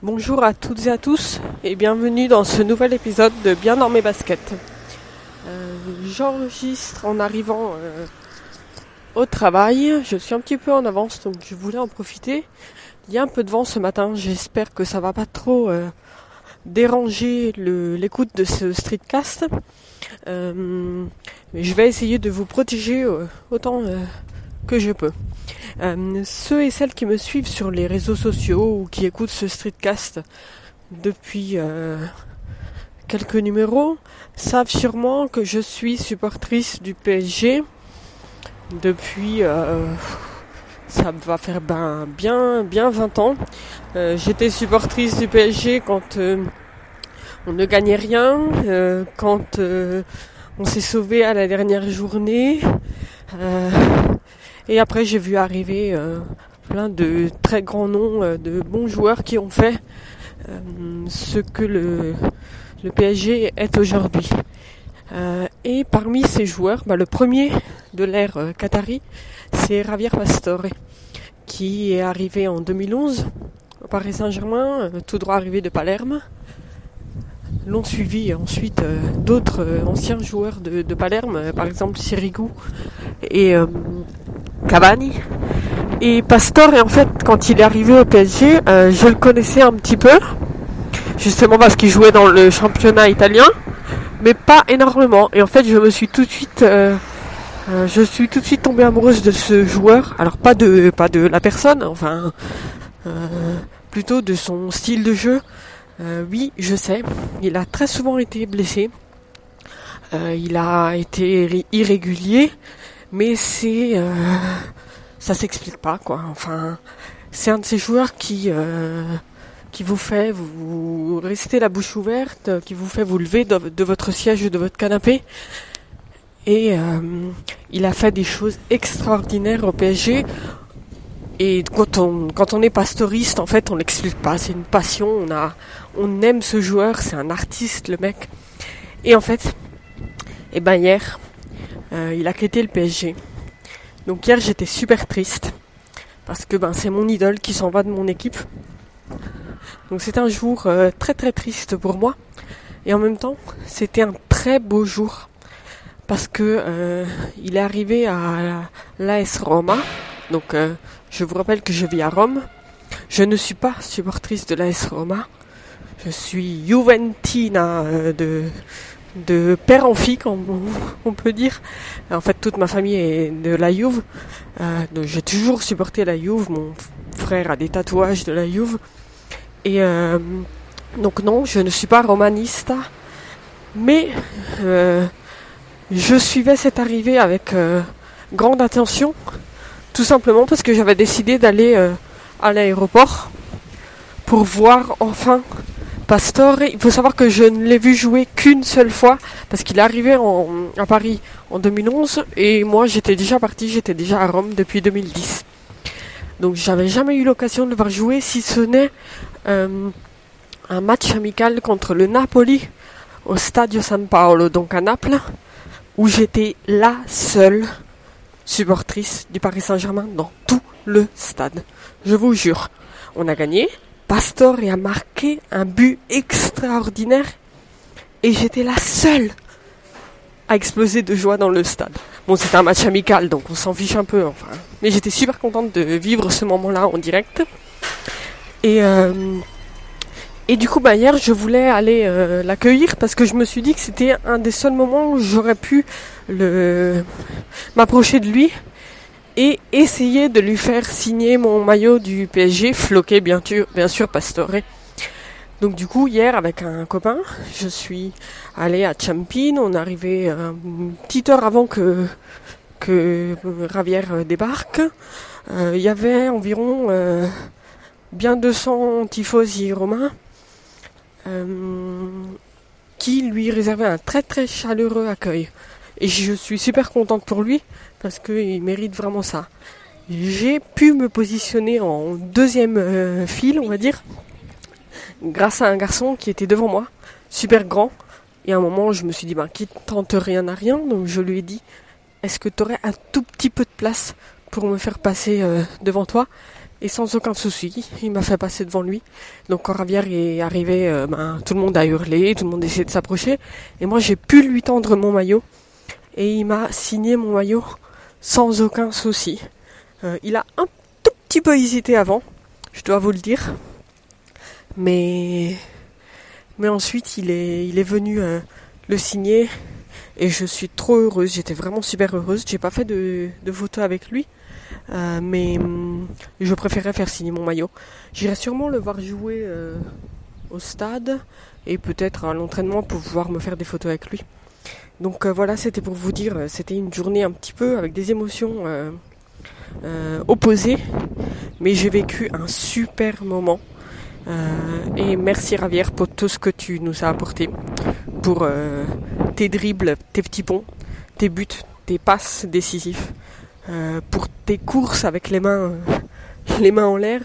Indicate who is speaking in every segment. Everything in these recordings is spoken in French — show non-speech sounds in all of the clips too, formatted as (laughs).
Speaker 1: Bonjour à toutes et à tous et bienvenue dans ce nouvel épisode de Bien dans mes baskets. Euh, J'enregistre en arrivant euh, au travail. Je suis un petit peu en avance donc je voulais en profiter. Il y a un peu de vent ce matin. J'espère que ça va pas trop euh, déranger l'écoute de ce streetcast. Je vais essayer de vous protéger autant que je peux. Euh, ceux et celles qui me suivent sur les réseaux sociaux ou qui écoutent ce streetcast depuis euh, quelques numéros savent sûrement que je suis supportrice du PSG depuis euh, ça va faire ben, bien bien 20 ans. Euh, j'étais supportrice du PSG quand euh, on ne gagnait rien, euh, quand on s'est sauvé à la dernière journée. Et après, j'ai vu arriver euh, plein de très grands noms euh, de bons joueurs qui ont fait euh, ce que le, PSG est aujourd'hui. et parmi ces joueurs, bah, le premier de l'ère qatari, c'est Javier Pastore, qui est arrivé en 2011 au Paris Saint-Germain, tout droit arrivé de Palerme. L'ont suivi ensuite d'autres anciens joueurs de, de Palerme, par exemple Sirigu et Cavani. Et Pastore, en fait, quand il est arrivé au PSG, euh, je le connaissais un petit peu, justement parce qu'il jouait dans le championnat italien, mais pas énormément. Et en fait, je me suis tout de suite, euh, euh, je suis tout de suite tombée amoureuse de ce joueur. Alors pas de, pas de la personne, enfin, plutôt de son style de jeu. oui, je sais, il a très souvent été blessé. il a été irrégulier mais c'est euh, ça s'explique pas quoi. Enfin, c'est un de ces joueurs qui euh, qui vous fait vous, rester la bouche ouverte, qui vous fait vous lever de, votre siège ou de votre canapé. Et euh, il a fait des choses extraordinaires au PSG. Et quand on quand on est pastoriste, en fait, on l'explique pas. C'est une passion. On a on aime ce joueur. C'est un artiste, le mec. Et en fait, et eh ben hier, euh, il a quitté le PSG. Donc hier j'étais super triste parce que ben c'est mon idole qui s'en va de mon équipe. Donc c'était un jour euh, très très triste pour moi et en même temps c'était un très beau jour parce que euh, il est arrivé à l'AS Roma. Donc je vous rappelle que je vis à Rome. Je ne suis pas supportrice de l'AS Roma. Je suis Juventina de de père en fille, (laughs) on, peut dire. En fait, toute ma famille est de la Juve. Euh, j'ai toujours supporté la Juve. Mon frère a des tatouages de la Juve. Et euh, donc non, je ne suis pas romaniste. Mais euh, je suivais cette arrivée avec grande attention. Tout simplement parce que j'avais décidé d'aller à l'aéroport pour voir enfin Pastore, il faut savoir que je ne l'ai vu jouer qu'une seule fois parce qu'il est arrivé à Paris en 2011 et moi j'étais déjà parti, j'étais déjà à Rome depuis 2010. Donc j'avais jamais eu l'occasion de le voir jouer si ce n'est euh, un match amical contre le Napoli au Stadio San Paolo, donc à Naples, où j'étais la seule supportrice du Paris Saint-Germain dans tout le stade. Je vous jure, on a gagné, Pastore a marqué un but extraordinaire et j'étais la seule à exploser de joie dans le stade. Bon, c'était un match amical, donc on s'en fiche un peu, enfin. Mais j'étais super contente de vivre ce moment-là en direct. Et, euh, du coup, bah, hier, je voulais aller euh, l'accueillir parce que je me suis dit que c'était un des seuls moments où j'aurais pu m'approcher de lui et essayer de lui faire signer mon maillot du PSG, floqué bien sûr, bien sûr Pastore. Donc du coup hier avec un copain, je suis allé à Champine, on est arrivé une petite heure avant que que Ravière débarque. Euh, il y avait environ euh, bien 200 tifosi romains euh, qui lui réservaient un très très chaleureux accueil. Et je suis super contente pour lui parce qu'il mérite vraiment ça. J'ai pu me positionner en deuxième euh, file, on va dire, grâce à un garçon qui était devant moi, super grand. Et à un moment, je me suis dit, ben, qui tente rien à rien, donc je lui ai dit, est-ce que tu aurais un tout petit peu de place pour me faire passer euh, devant toi? Et sans aucun souci, il m'a fait passer devant lui. Donc quand Ravière est arrivé, euh, ben, tout le monde a hurlé, tout le monde essayait de s'approcher. Et moi j'ai pu lui tendre mon maillot. Et il m'a signé mon maillot sans aucun souci. Euh, il a un tout petit peu hésité avant, je dois vous le dire. Mais, ensuite il est, venu euh, le signer. Et je suis trop heureuse, j'étais vraiment super heureuse. J'ai pas fait de, de photo avec lui. Euh, mais hum, je préférais faire signer mon maillot. J'irai sûrement le voir jouer au stade et peut-être à l'entraînement pour pouvoir me faire des photos avec lui. Donc euh, voilà, c'était pour vous dire, c'était une journée un petit peu avec des émotions opposées, mais j'ai vécu un super moment. et merci Ravière pour tout ce que tu nous as apporté, pour tes dribbles, tes petits ponts, tes buts, tes passes décisifs. Euh, pour tes courses avec les mains, euh, les mains en l'air,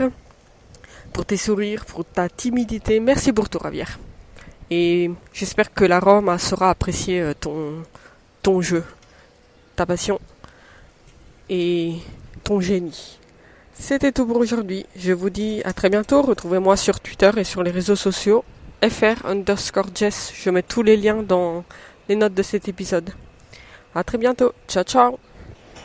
Speaker 1: pour tes sourires, pour ta timidité. Merci pour tout, Ravière. Et j'espère que la Rome saura apprécier euh, ton, jeu, ta passion et ton génie. C'était tout pour aujourd'hui. Je vous dis à très bientôt. Retrouvez-moi sur Twitter et sur les réseaux sociaux. FR underscore. Je mets tous les liens dans les notes de cet épisode. À très bientôt. Ciao ciao